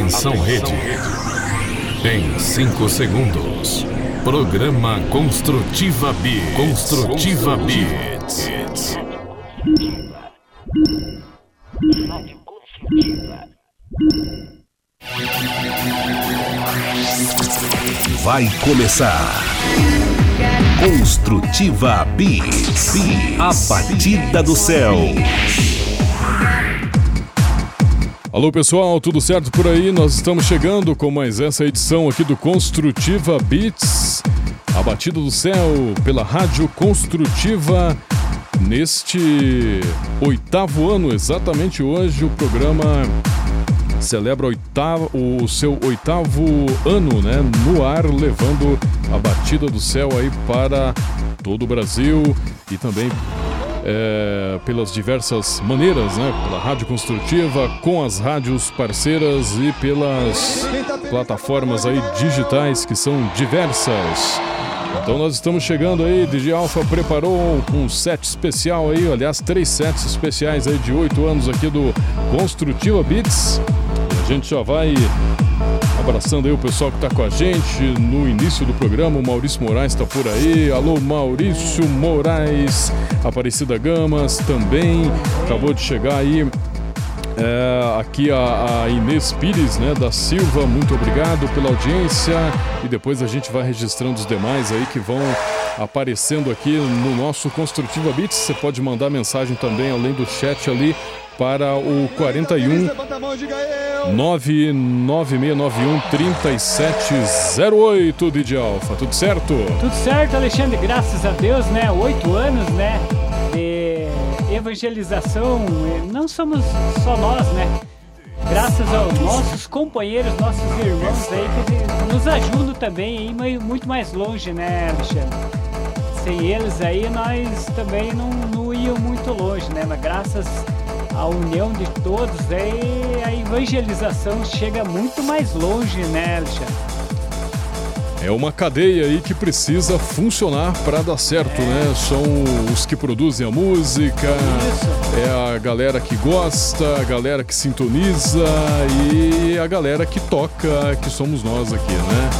Atenção rede. Em 5 segundos. Programa Construtiva B. Construtiva B. Vai começar. Construtiva Beats. A batida do céu. Alô pessoal, tudo certo por aí? Nós estamos chegando com mais essa edição aqui do Construtiva Beats, a batida do céu pela Rádio Construtiva. Neste oitavo ano, exatamente hoje, o programa celebra oitavo, o seu oitavo ano né, no ar, levando a batida do céu aí para todo o Brasil e também é, pelas diversas maneiras, né? Pela rádio construtiva, com as rádios parceiras e pelas plataformas aí digitais que são diversas. Então nós estamos chegando aí, DJ Alpha preparou um set especial aí, aliás, três sets especiais aí de oito anos aqui do Construtiva Beats. A gente já vai abraçando aí o pessoal que está com a gente no início do programa. O Maurício Moraes está por aí. Alô, Maurício Moraes, Aparecida Gamas também. Acabou de chegar aí é, aqui a, a, Inês Pires, né, da Silva, muito obrigado pela audiência. E depois a gente vai registrando os demais aí que vão aparecendo aqui no nosso Construtiva Beats. Você pode mandar mensagem também, além do chat ali, para o 41 99691 3708 DJ Alfa. Tudo certo? Tudo certo, Alexandre, graças a Deus, né? Oito anos, né? De evangelização. Não somos só nós, né? Graças aos nossos companheiros, nossos irmãos aí que nos ajudam também a ir muito mais longe, né, Alexandre? Sem eles aí nós também não, não íamos muito longe, né? Mas graças a união de todos, aí a evangelização chega muito mais longe, né, Alexandre? É uma cadeia aí que precisa funcionar para dar certo, é. né? São os que produzem a música, Isso. é a galera que gosta, a galera que sintoniza e a galera que toca, que somos nós aqui, né?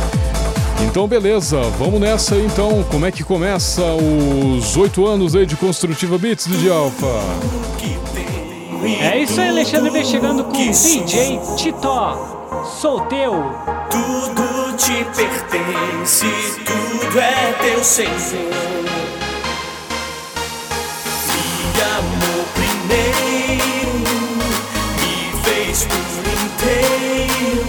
Então, beleza, vamos nessa aí, então. Como é que começa os oito anos aí de Construtiva Beats, de Alfa? É isso aí, Alexandre vem chegando com DJ Titó. Sou teu. Tudo te pertence, tudo é teu Senhor. Me amou primeiro, me fez por inteiro.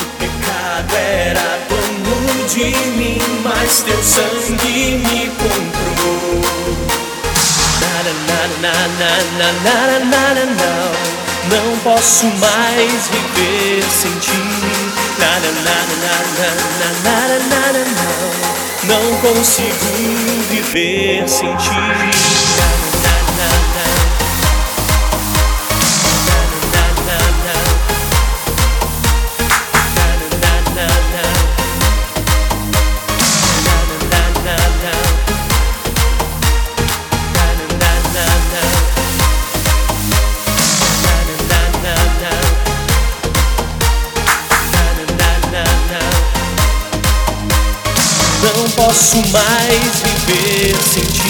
O pecado era dono de mim, mas teu sangue me comprou na, na, na, na, não, não posso mais viver sem ti. Na, na, na, na, na, na, na, não, não consigo viver sem ti. Posso mais viver sem ti.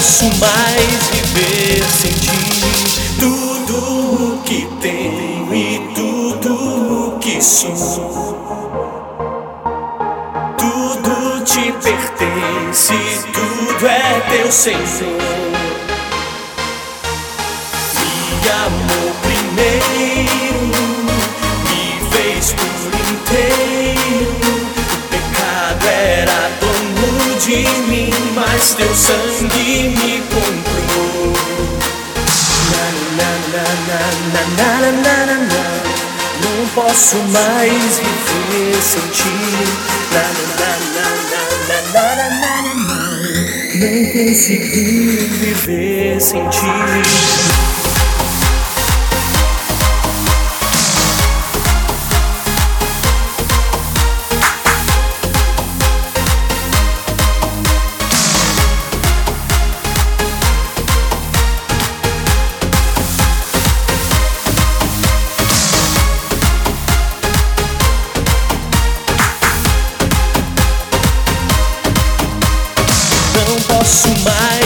Posso mais viver sem ti. Tudo o que tenho e tudo o que sou. Tudo te pertence, tudo é teu Senhor. posso mais viver sem ti. Não consegui viver sem ti. posso mais.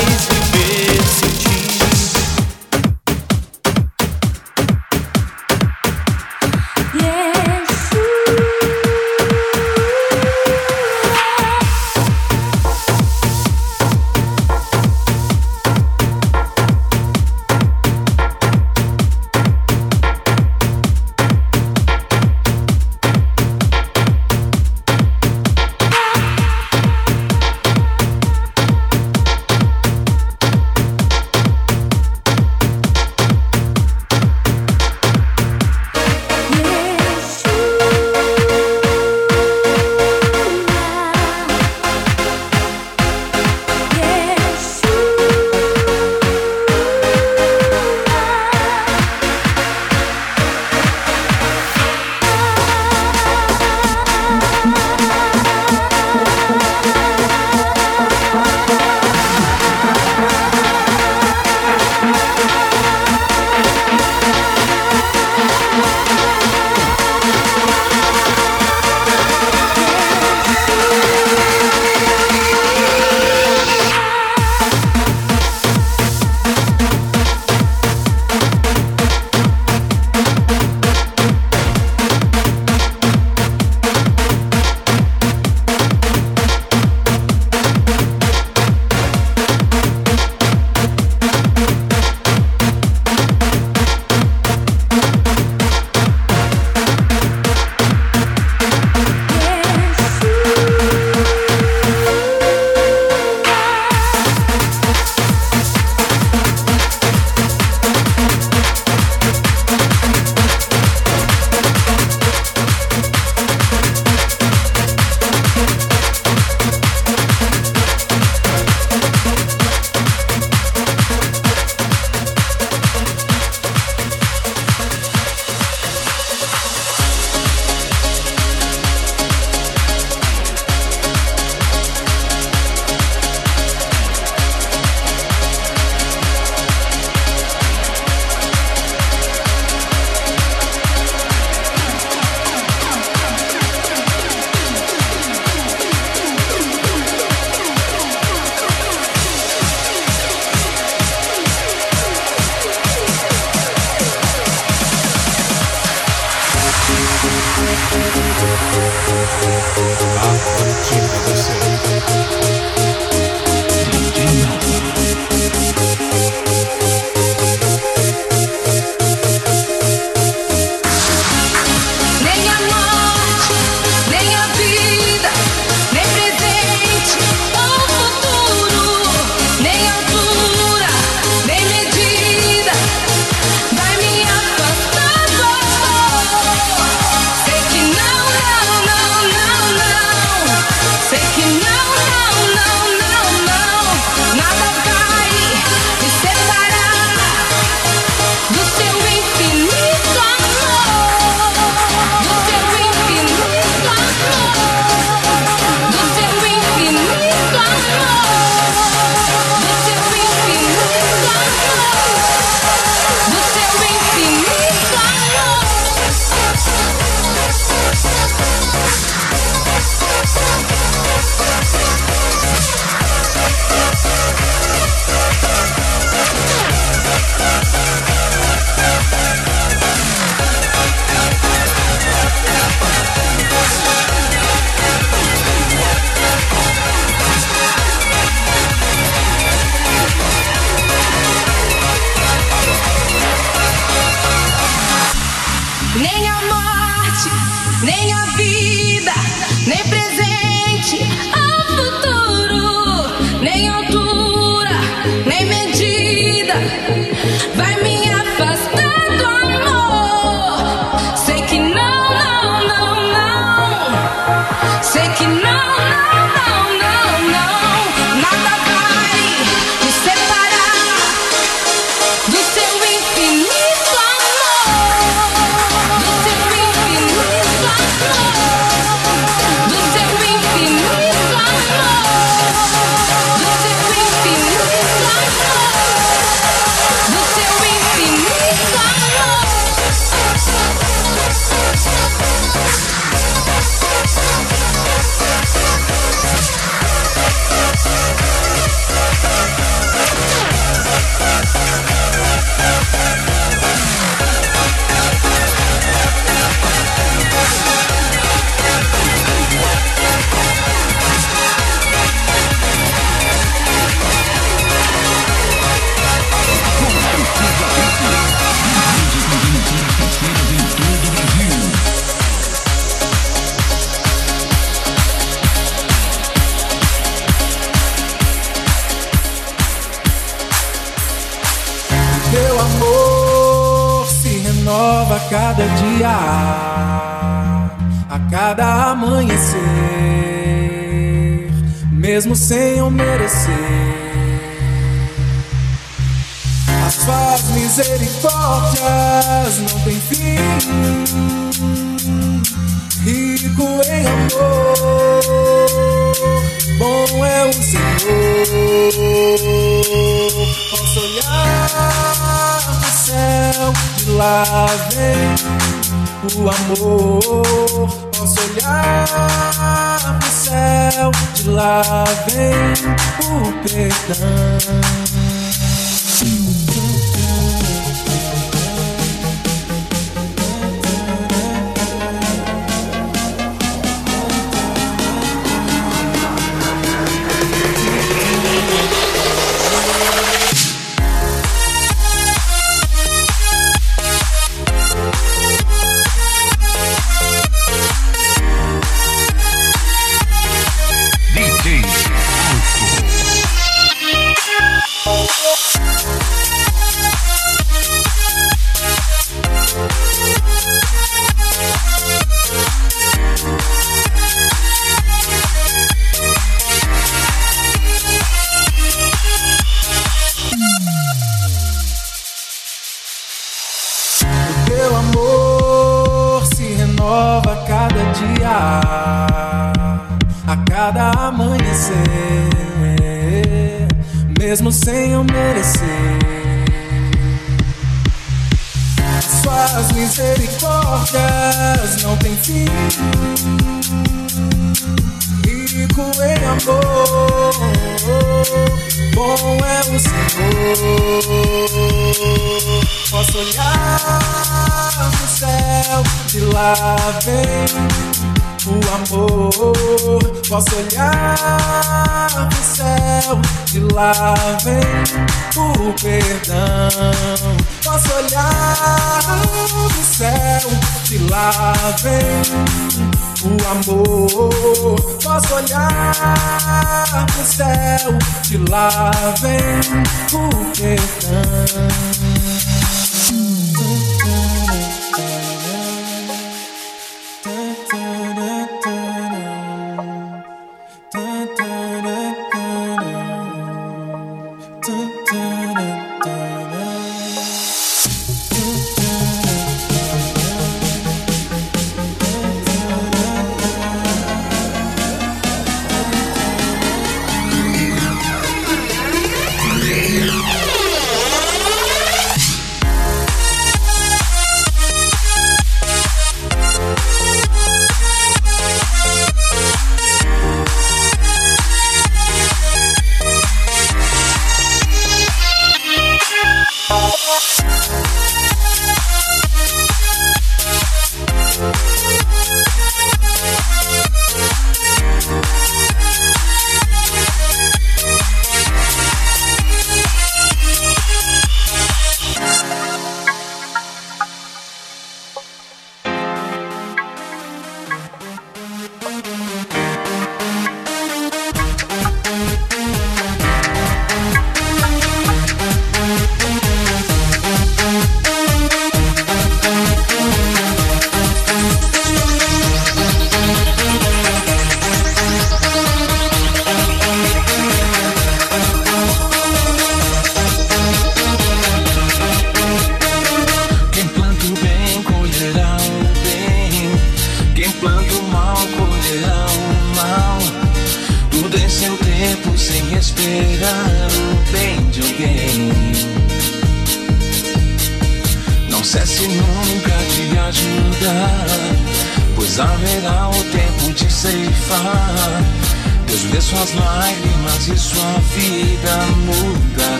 Cada dia, a cada amanhecer, mesmo sem eu merecer. As suas misericórdias não têm fim, rico em amor, bom é o Senhor. Posso olhar céu, de lá vem o amor. Posso olhar pro céu, de lá vem o perdão. Suas misericórdias não têm fim. Rico em amor, bom é o Senhor. Posso olhar pro céu, de lá vem o amor. Posso olhar pro céu, de lá vem o perdão. Posso olhar pro céu, de lá vem o amor. Posso olhar pro céu, de lá vem o perdão.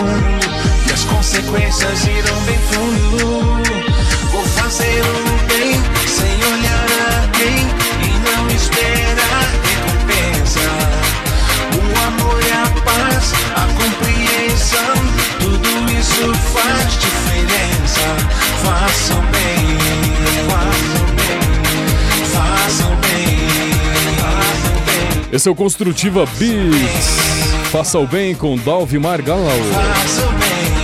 Mundo e as consequências irão bem fundo. Vou fazer o bem sem olhar a quem e não esperar recompensa. O amor e a paz, a compreensão, tudo isso faz diferença. Façam bem, façam bem, façam bem, façam bem. Esse é o Construtiva Beats. Faça o bem com Dalvi Margalau.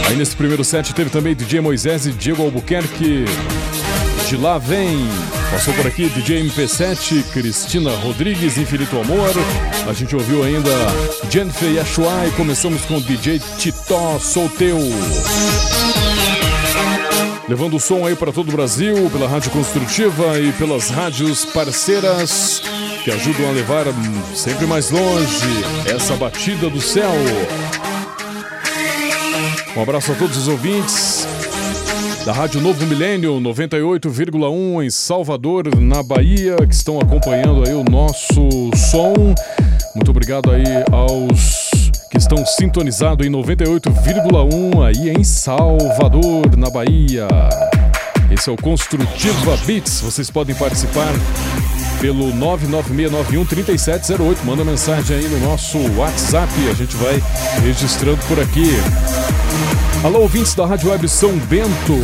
Aí nesse primeiro set teve também DJ Moisés e Diego Albuquerque. De lá vem. Passou por aqui DJ MP7, Cristina Rodrigues, Infinito Amor. A gente ouviu ainda Jennifer Yashua e começamos com DJ Titó Solteu. Levando o som aí para todo o Brasil, pela Rádio Construtiva e pelas rádios parceiras que ajudam a levar sempre mais longe essa batida do céu. Um abraço a todos os ouvintes da Rádio Novo Milênio 98,1 em Salvador, na Bahia, que estão acompanhando aí o nosso som. Muito obrigado aí aos que estão sintonizados em 98,1 aí em Salvador, na Bahia. Esse é o Construtiva Beats. Vocês podem participar pelo 996913708. Manda mensagem aí no nosso WhatsApp. A gente vai registrando por aqui. Alô, ouvintes da Rádio Web São Bento.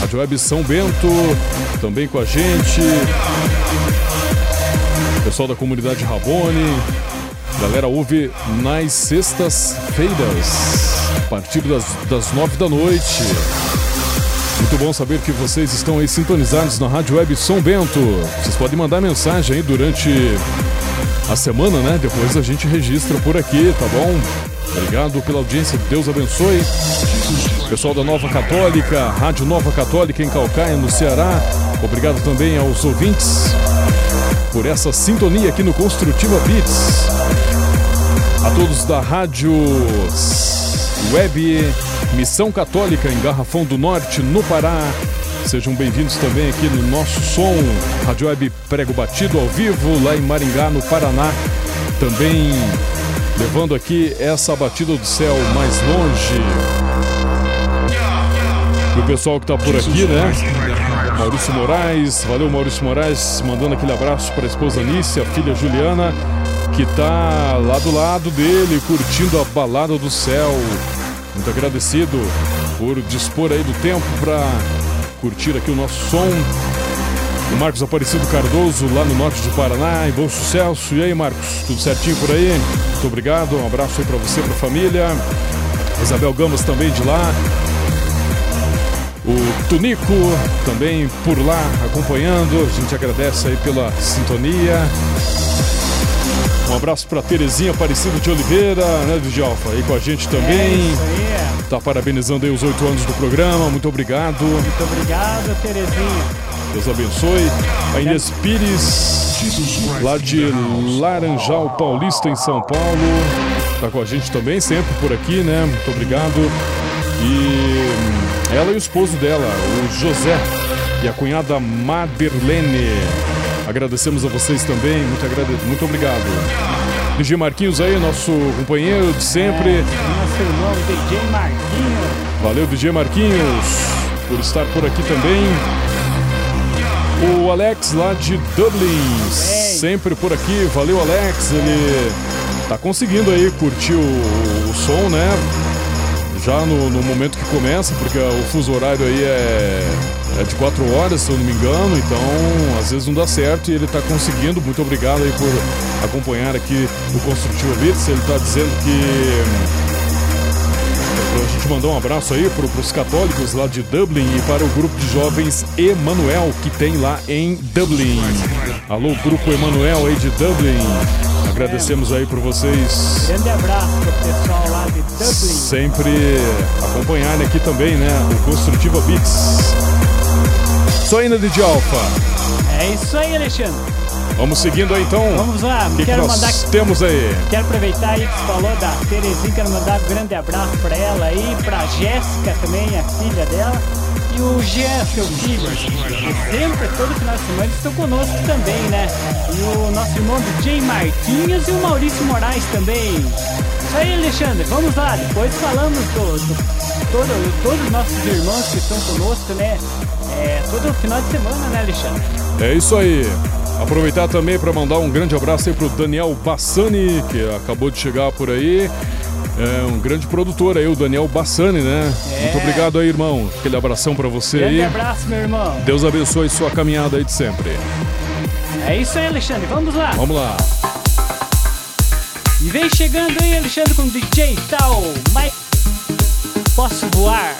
Rádio Web São Bento, também com a gente. Pessoal da comunidade Rabone. Galera ouve nas sextas-feiras, a partir das, das nove da noite. Muito bom saber que vocês estão aí sintonizados na Rádio Web São Bento. Vocês podem mandar mensagem aí durante a semana, né? Depois a gente registra por aqui, tá bom? Obrigado pela audiência, Deus abençoe. Pessoal da Nova Católica, Rádio Nova Católica em Calcaia, no Ceará. Obrigado também aos ouvintes por essa sintonia aqui no Construtiva Beats. A todos da Rádio Web Missão Católica em Garrafão do Norte, no Pará. Sejam bem-vindos também aqui no nosso som, Rádio Web Prego Batido ao vivo, lá em Maringá, no Paraná. Também levando aqui essa batida do céu mais longe. E o pessoal que tá por aqui, né? Maurício Moraes, valeu Maurício Moraes, mandando aquele abraço para a esposa Nícia, a filha Juliana, que tá lá do lado dele, curtindo a balada do céu. Muito agradecido por dispor aí do tempo para curtir aqui o nosso som. O Marcos Aparecido Cardoso, lá no norte do Paraná, em bom sucesso. E aí, Marcos, tudo certinho por aí? Muito obrigado, um abraço aí para você, para a família. Isabel Gambas também de lá. O Tunico também por lá acompanhando. A gente agradece aí pela sintonia. Um abraço para Terezinha Aparecida de Oliveira, né, de Alfa, aí com a gente também. É. Tá parabenizando aí os oito anos do programa. Muito obrigado. Muito obrigado, Terezinha. Deus abençoe. A Inês Pires, lá de Laranjal Paulista, em São Paulo. Tá com a gente também, sempre por aqui, né? Muito obrigado. E ela e o esposo dela, o José, e a cunhada Maderlene. Agradecemos a vocês também, muito, agrade... muito obrigado. DJ Marquinhos aí, nosso companheiro de sempre. Nosso irmão DJ Marquinhos. Valeu, DJ Marquinhos, por estar por aqui também. O Alex lá de Dublin, sempre por aqui. Valeu, Alex. Ele tá conseguindo aí curtir o, o som, né? Já no, no momento que começa, porque o fuso horário aí é, é de 4 horas, se eu não me engano. Então, às vezes não dá certo e ele tá conseguindo. Muito obrigado aí por acompanhar aqui o Construtivo Beats. Ele tá dizendo que a gente mandar um abraço aí para os católicos lá de Dublin e para o grupo de jovens Emanuel que tem lá em Dublin. Alô, grupo Emanuel aí de Dublin. Agradecemos aí por vocês Grande abraço pro pessoal lá de Dublin. sempre acompanharem aqui também, né? O Construtiva Beats. Só ainda de Alfa. É isso aí, Alexandre. Vamos seguindo aí então. Vamos lá, que, que quero nós mandar. temos aí? Quero aproveitar aí que você falou da Terezinha, quero mandar um grande abraço pra ela aí, pra Jéssica também, a filha dela, e o Jean, seu filho. que sempre, todo final de semana, estão conosco também, né? E o nosso irmão DJ Marquinhos e o Maurício Moraes também. Isso aí, Alexandre, vamos lá, depois falamos do, do- todo, todos os nossos irmãos que estão conosco, né? É, todo final de semana, né, Alexandre? É isso aí. Aproveitar também para mandar um grande abraço aí pro Daniel Bassani, que acabou de chegar por aí. É um grande produtor aí, o Daniel Bassani, né? É. Muito obrigado aí, irmão. Aquele abração para você Grande aí. abraço, meu irmão. Deus abençoe sua caminhada aí de sempre. É isso aí, Alexandre, vamos lá. Vamos lá. E vem chegando aí, Alexandre, com o DJ Tal. Mas posso voar?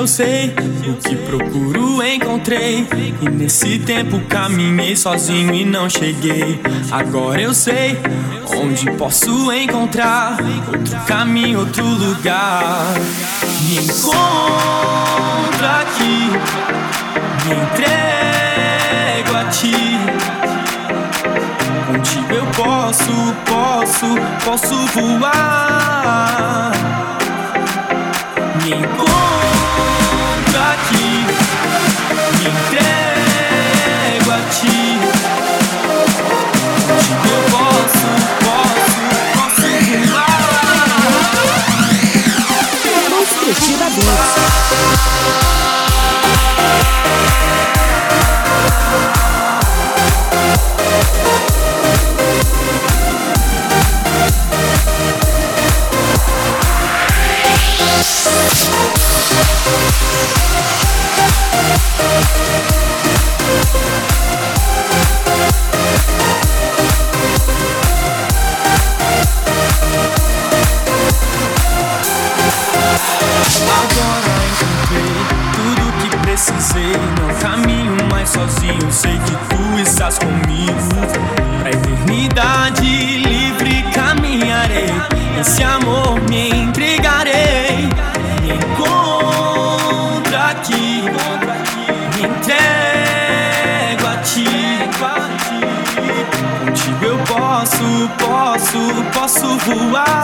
Eu sei, o que procuro encontrei. E nesse tempo caminhei sozinho e não cheguei. Agora eu sei onde posso encontrar outro caminho, outro lugar. Me encontro aqui, me entrego a ti. Contigo eu posso, posso, posso voar. Me encontro aqui, me entrego a ti. Eu posso, posso, posso voar. Construtiva Beats. Precisei. Não caminho mais sozinho, sei que tu estás comigo. Posso voar.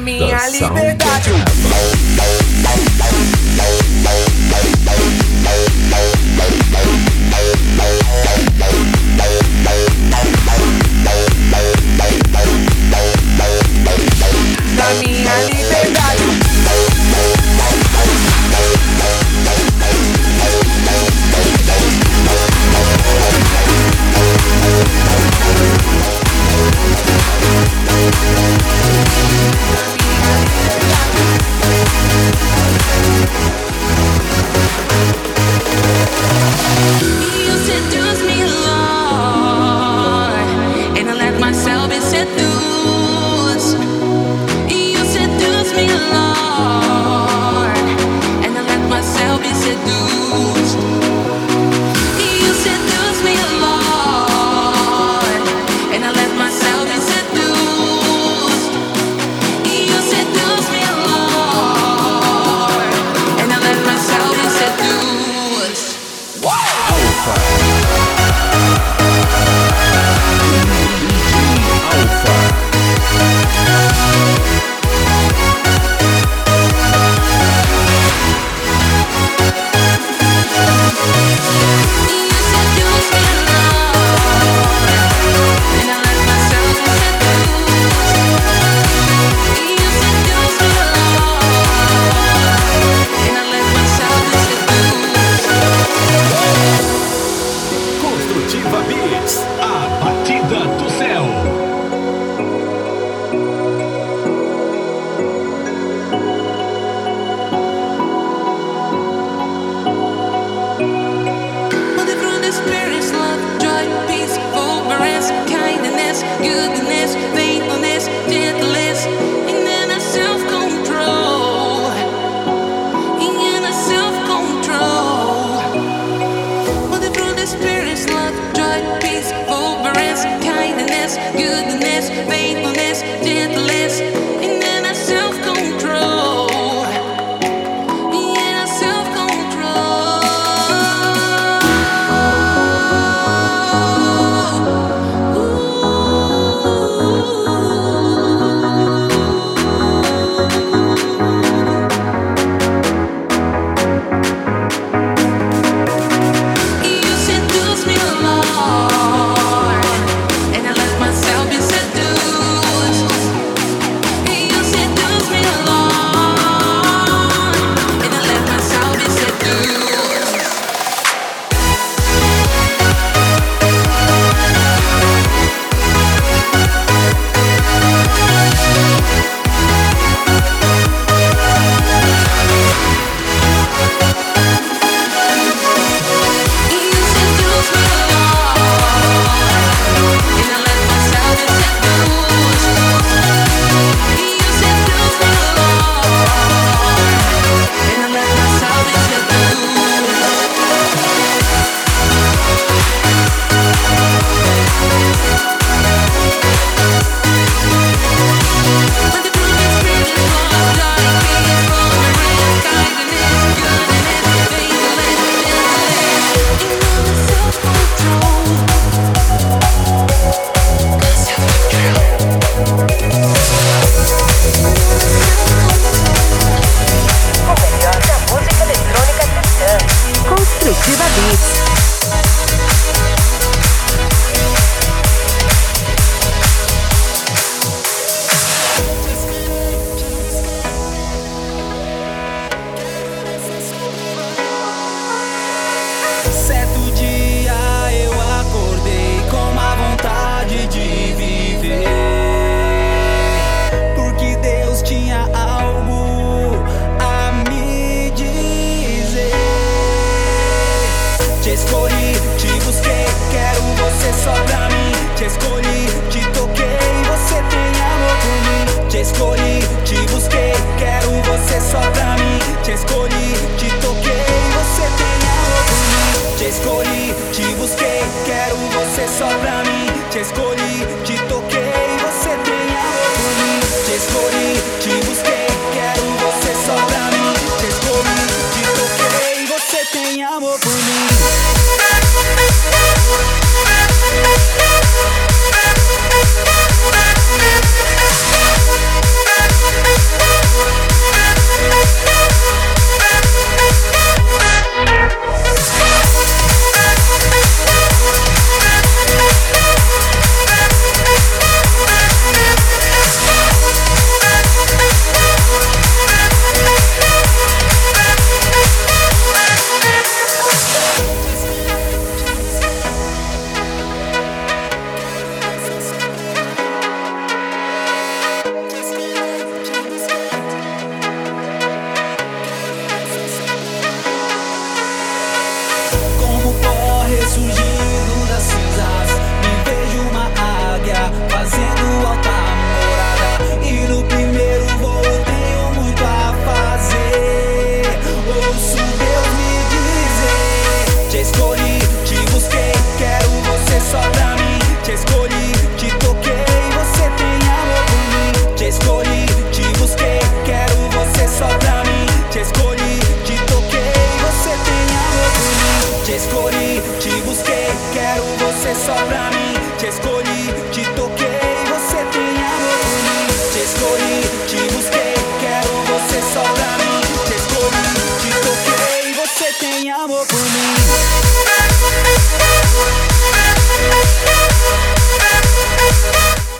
Minha liberdade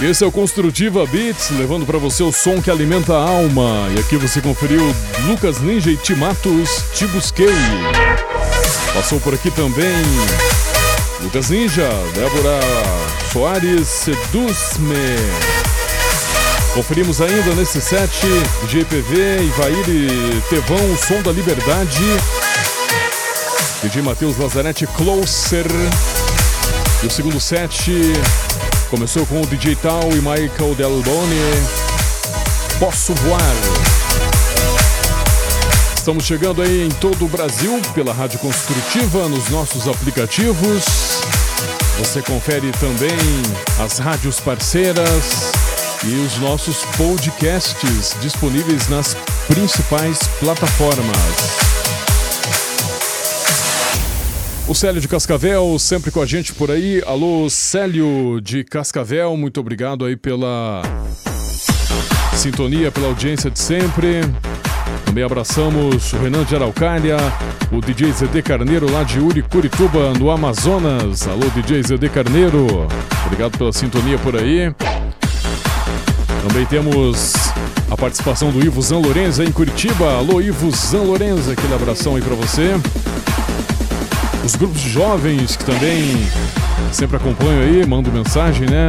Esse é o Construtiva Beats, levando pra você o som que alimenta a alma. E aqui você conferiu Lucas Ninja e Timatos Te Busquei. Passou por aqui também Lucas Ninja, Débora Soares Seduz-me. Conferimos ainda nesse set GPV, Ivair e Tevão, o som da liberdade. DJ Matheus Lazarete Closer. E o segundo set começou com o DJ Tal e Michael Delboni. Posso voar. Estamos chegando aí em todo o Brasil pela Rádio Construtiva, nos nossos aplicativos. Você confere também as rádios parceiras e os nossos podcasts disponíveis nas principais plataformas. O Célio de Cascavel, sempre com a gente por aí. Alô, Célio de Cascavel, muito obrigado aí pela sintonia, pela audiência de sempre. Também abraçamos o Renan de Araucária, o DJ ZD Carneiro lá de Uricurituba, no Amazonas. Alô, DJ ZD Carneiro, obrigado pela sintonia por aí. Também temos a participação do Ivo Zan Lorenza em Curitiba. Alô, Ivo Zan Lorenza, aquele abração aí pra você. Os grupos de jovens que também sempre acompanham aí, mandam mensagem, né?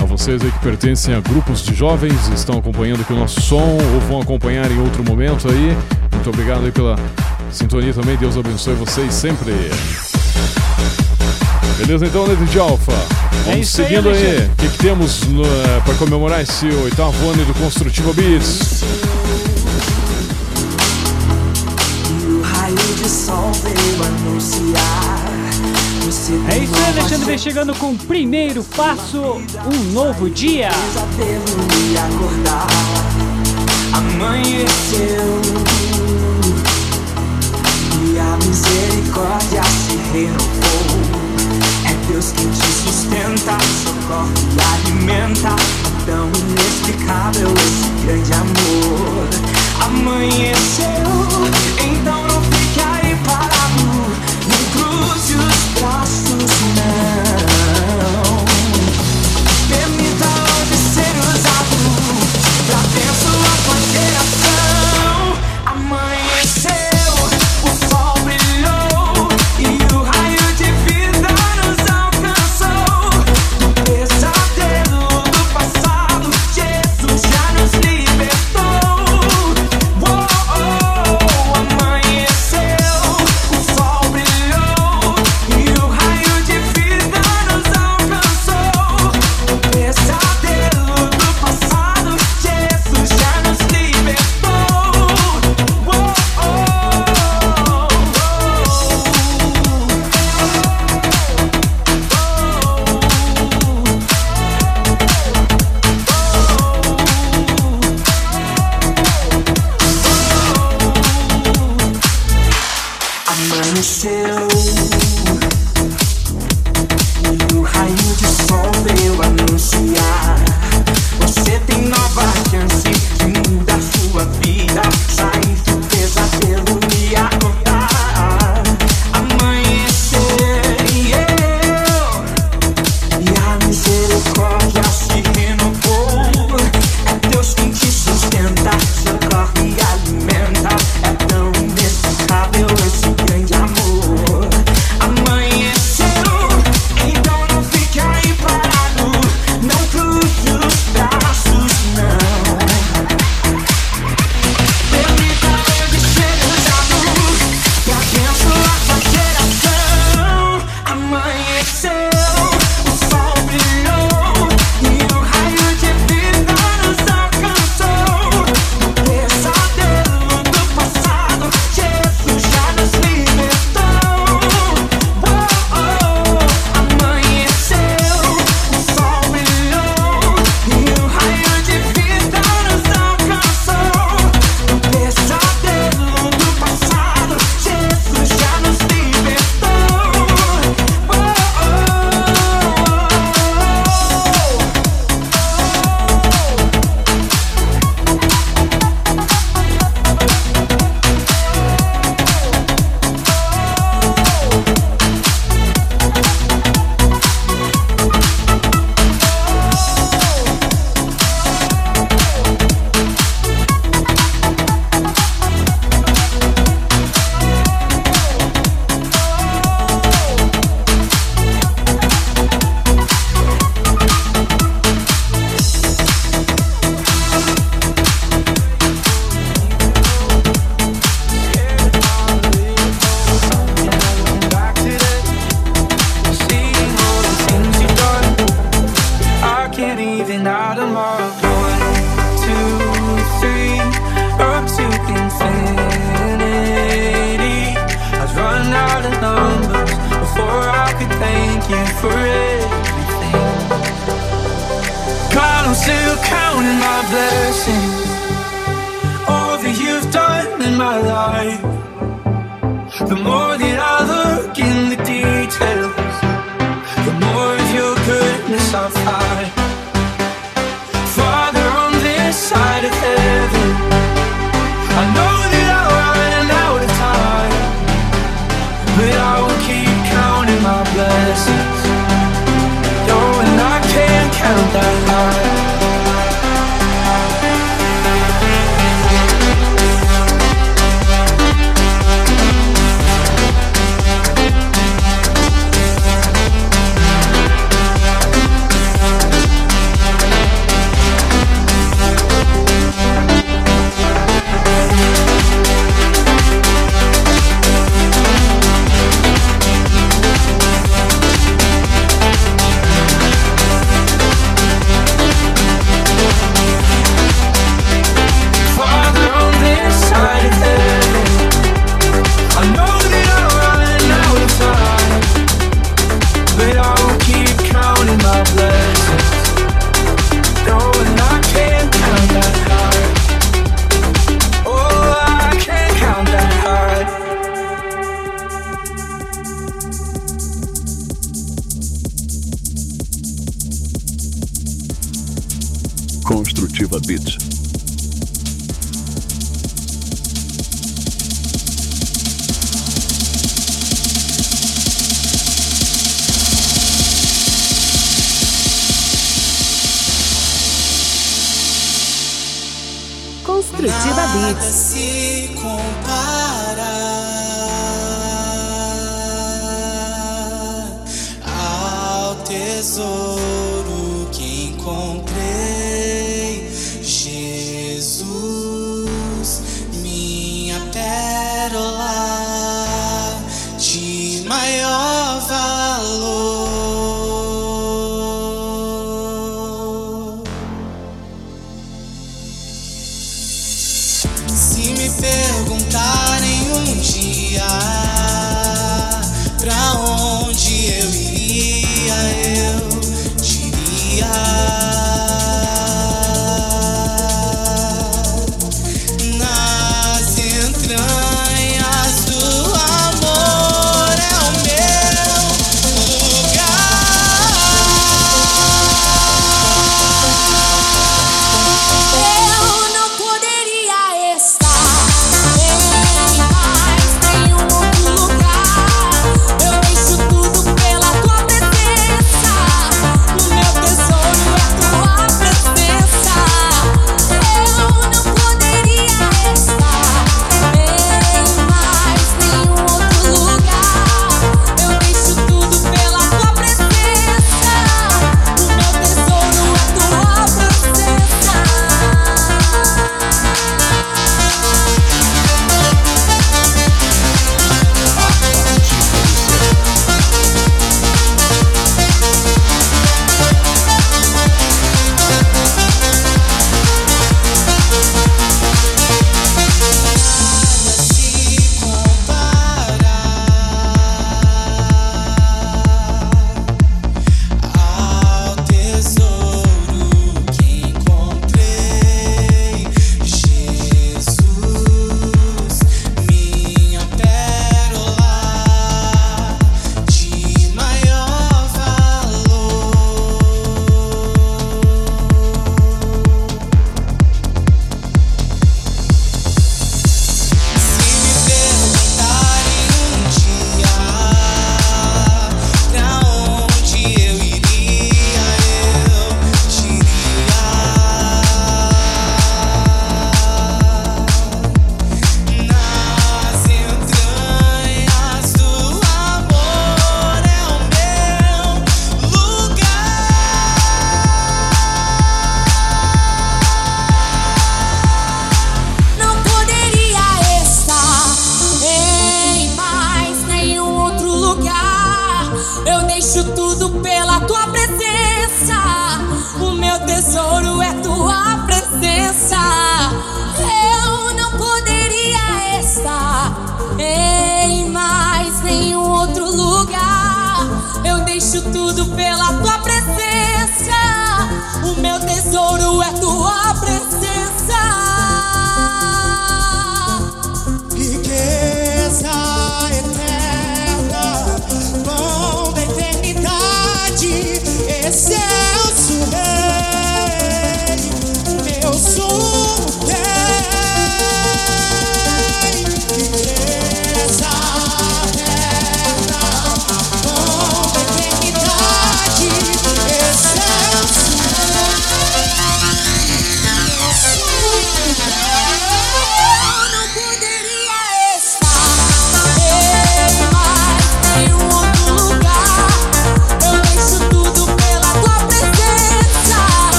A vocês aí que pertencem a grupos de jovens, estão acompanhando aqui o nosso som ou vão acompanhar em outro momento aí. Muito obrigado aí pela sintonia também. Deus abençoe vocês sempre. Beleza então, né, de Alfa? Vamos isso aí, seguindo aí. O que, que temos para comemorar esse oitavo ano do Construtiva Beats? E o raio de sol veio É isso aí, Alexandre vem chegando com o primeiro passo, um novo dia. acordar Amanheceu E a misericórdia se renovou É Deus quem te sustenta, socorre e alimenta Tão inexplicável esse grande amor Amanheceu, então não fique aí parado Não cruze os braços,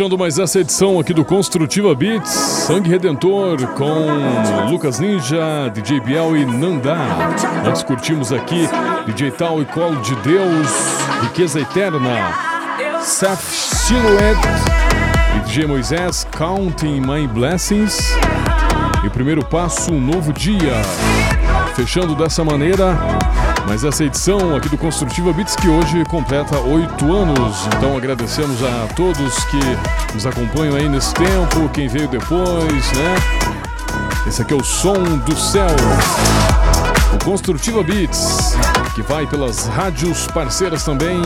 fechando mais essa edição aqui do Construtiva Beats, Sangue Redentor com Lucas Ninja, DJ Biel e Nandá. Antes curtimos aqui DJ Tal e Colo de Deus, Riqueza Eterna, Seth Silhouette e DJ Moisés, Counting My Blessings. E primeiro passo, um novo dia. Fechando dessa maneira, mas essa edição aqui do Construtiva Beats que hoje completa oito anos. Então agradecemos a todos que nos acompanham aí nesse tempo, quem veio depois, né? Esse aqui é o som do céu. O Construtiva Beats, que vai pelas rádios parceiras também,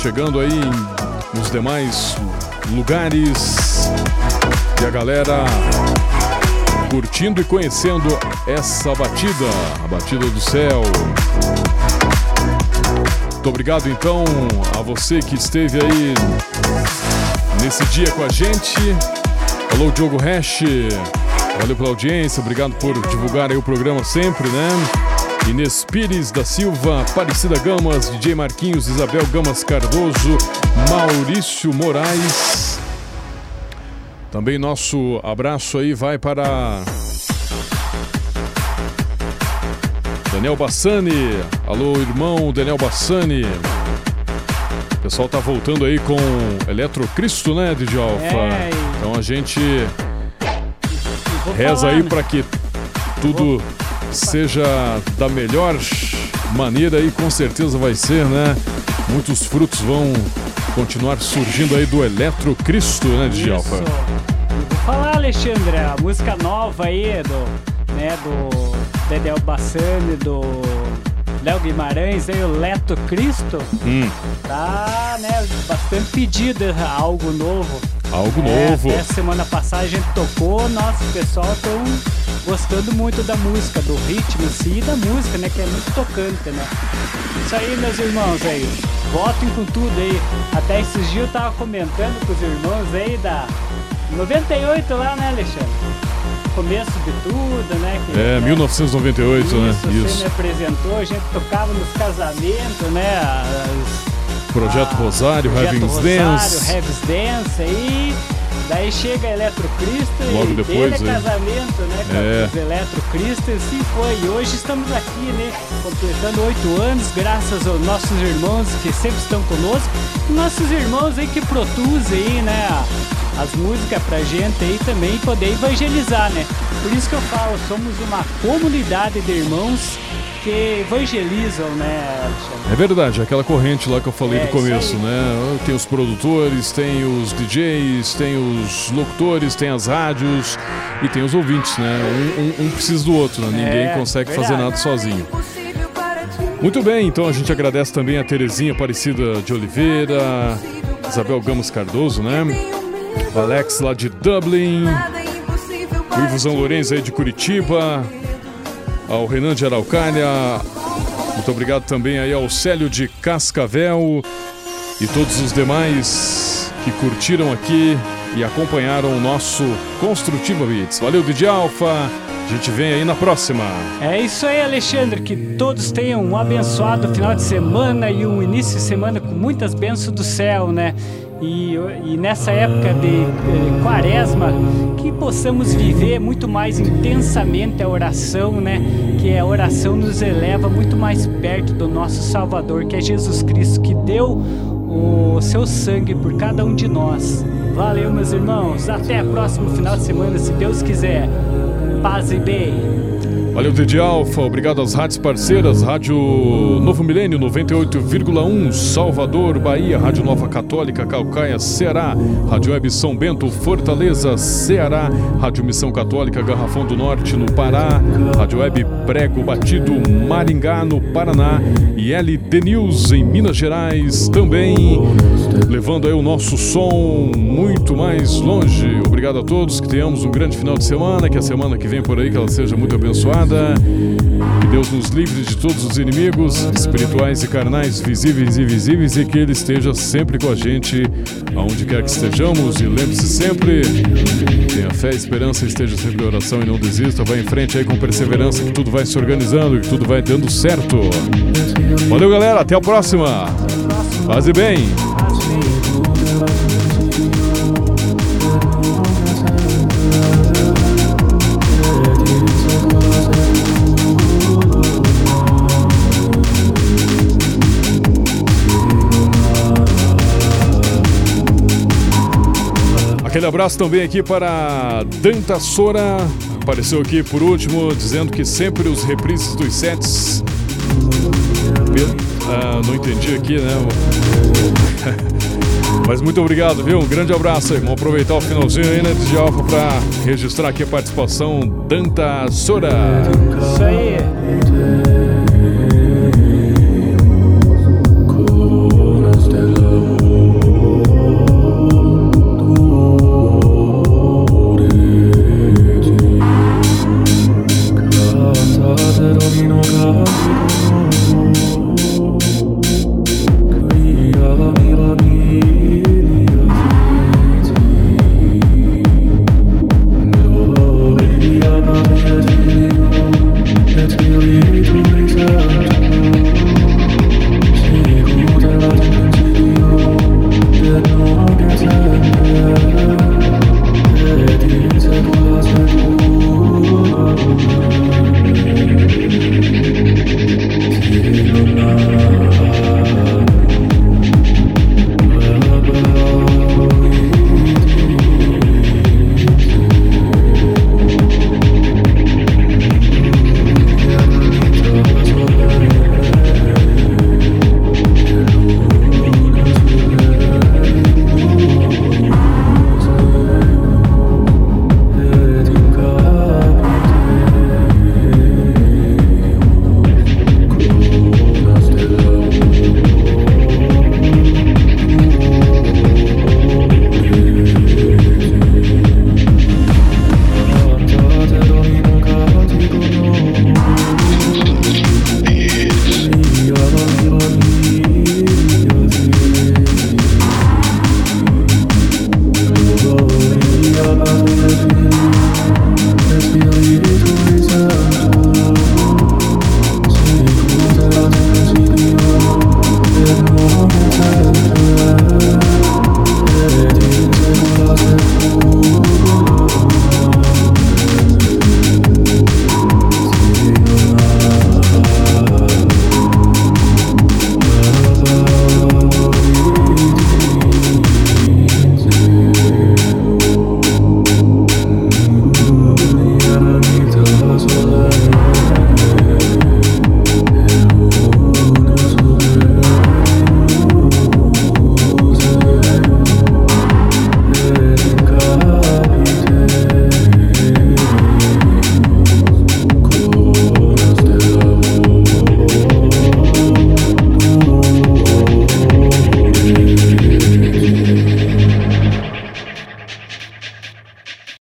chegando aí nos demais lugares e a galera curtindo e conhecendo essa batida, a batida do céu. Muito obrigado então a você que esteve aí nesse dia com a gente. Alô, Diogo Hash. Valeu pela audiência, obrigado por divulgar aí o programa sempre, né? Inês Pires da Silva, Aparecida Gamas, DJ Marquinhos, Isabel Gamas Cardoso, Maurício Moraes. Também nosso abraço aí vai para Daniel Bassani. Alô, irmão Daniel Bassani. O pessoal tá voltando aí com Eletrocristo, né, DJ Alfa? É, Então a gente reza falar, aí né? para que tudo seja da melhor maneira e com certeza vai ser, né? Muitos frutos vão continuar surgindo aí do Eletrocristo, né, DJ Alfa? Alexandre, a música nova aí do, né, do Daniel Bassani, do Léo Guimarães, aí, o Leto Cristo, Hum, tá, né, bastante pedido, algo novo. algo É, novo. Até semana passada a gente tocou, nossa, o pessoal estão gostando muito da música, do ritmo em si e da música, né? Que é muito tocante, né? Isso aí, meus irmãos aí. Votem com tudo aí. Até esses dias eu tava comentando com os irmãos aí da 98 lá, né, Alexandre? Começo de tudo, né? que, É, né, 1998, Isso, né? você me Isso. apresentou, a gente tocava nos casamentos, né? As, Projeto a- Rosário, Projeto Heaven's Rosário, Dance. Heaven's Dance aí. Daí chega Eletrocristo Logo e depois, dele é aí. casamento, né? É. Com os Eletrocristo e assim foi. E hoje estamos aqui, né? Completando oito anos, graças aos nossos irmãos que sempre estão conosco. Nossos irmãos aí que produzem aí, né? As músicas pra gente aí também poder evangelizar, né? Por isso que eu falo, somos uma comunidade de irmãos que evangelizam, né, Alexandre? É verdade, aquela corrente lá que eu falei É, do começo, né? Tem os produtores, tem os DJs, tem os locutores, tem as rádios e tem os ouvintes, né? Um, um- um precisa do outro, né? Ninguém É, consegue fazer verdade. nada sozinho. Muito bem, então a gente agradece também a Terezinha Aparecida de Oliveira, Isabel Gamos Cardoso, né? Alex lá de Dublin, o Ivozão Lourenço aí de Curitiba, ao Renan de Araucária, muito obrigado também aí ao Célio de Cascavel e todos os demais que curtiram aqui e acompanharam o nosso Construtiva Beats. Valeu, DJ Alfa. A gente vem aí na próxima. É isso aí, Alexandre. Que todos tenham um abençoado final de semana e um início de semana com muitas bênçãos do céu, né? E, e nessa época de eh, quaresma, que possamos viver muito mais intensamente a oração, né? Que a oração nos eleva muito mais perto do nosso Salvador, que é Jesus Cristo, que deu o seu sangue por cada um de nós. Valeu, meus irmãos. Até o próximo final de semana, se Deus quiser. Paz e bem. Valeu, DJ Alfa. Obrigado às rádios parceiras. Rádio Novo Milênio 98,1 Salvador, Bahia. Rádio Nova Católica, Calcaia, Ceará. Rádio Web São Bento, Fortaleza, Ceará. Rádio Missão Católica, Garrafão do Norte, no Pará. Rádio Web Prego Batido, Maringá, no Paraná. E LD News em Minas Gerais também. Levando aí o nosso som muito mais longe. Obrigado a todos. Que tenhamos um grande final de semana. Que a semana que vem por aí que ela seja muito abençoada. Que Deus nos livre de todos os inimigos espirituais e carnais, visíveis e invisíveis, e que Ele esteja sempre com a gente, aonde quer que estejamos. E lembre-se sempre: tenha fé, esperança, esteja sempre em oração e não desista. Vai em frente aí com perseverança, que tudo vai se organizando, que tudo vai dando certo. Valeu, galera. Até a próxima. Paz e bem. Aquele abraço também aqui para Danta Sora. Apareceu aqui por último, dizendo que sempre os reprises dos sets. Ah, não entendi aqui, né? Mas muito obrigado, viu? Um grande abraço aí. Vamos aproveitar o finalzinho aí, né, de Alfa, para registrar aqui a participação Danta Sora. Isso aí.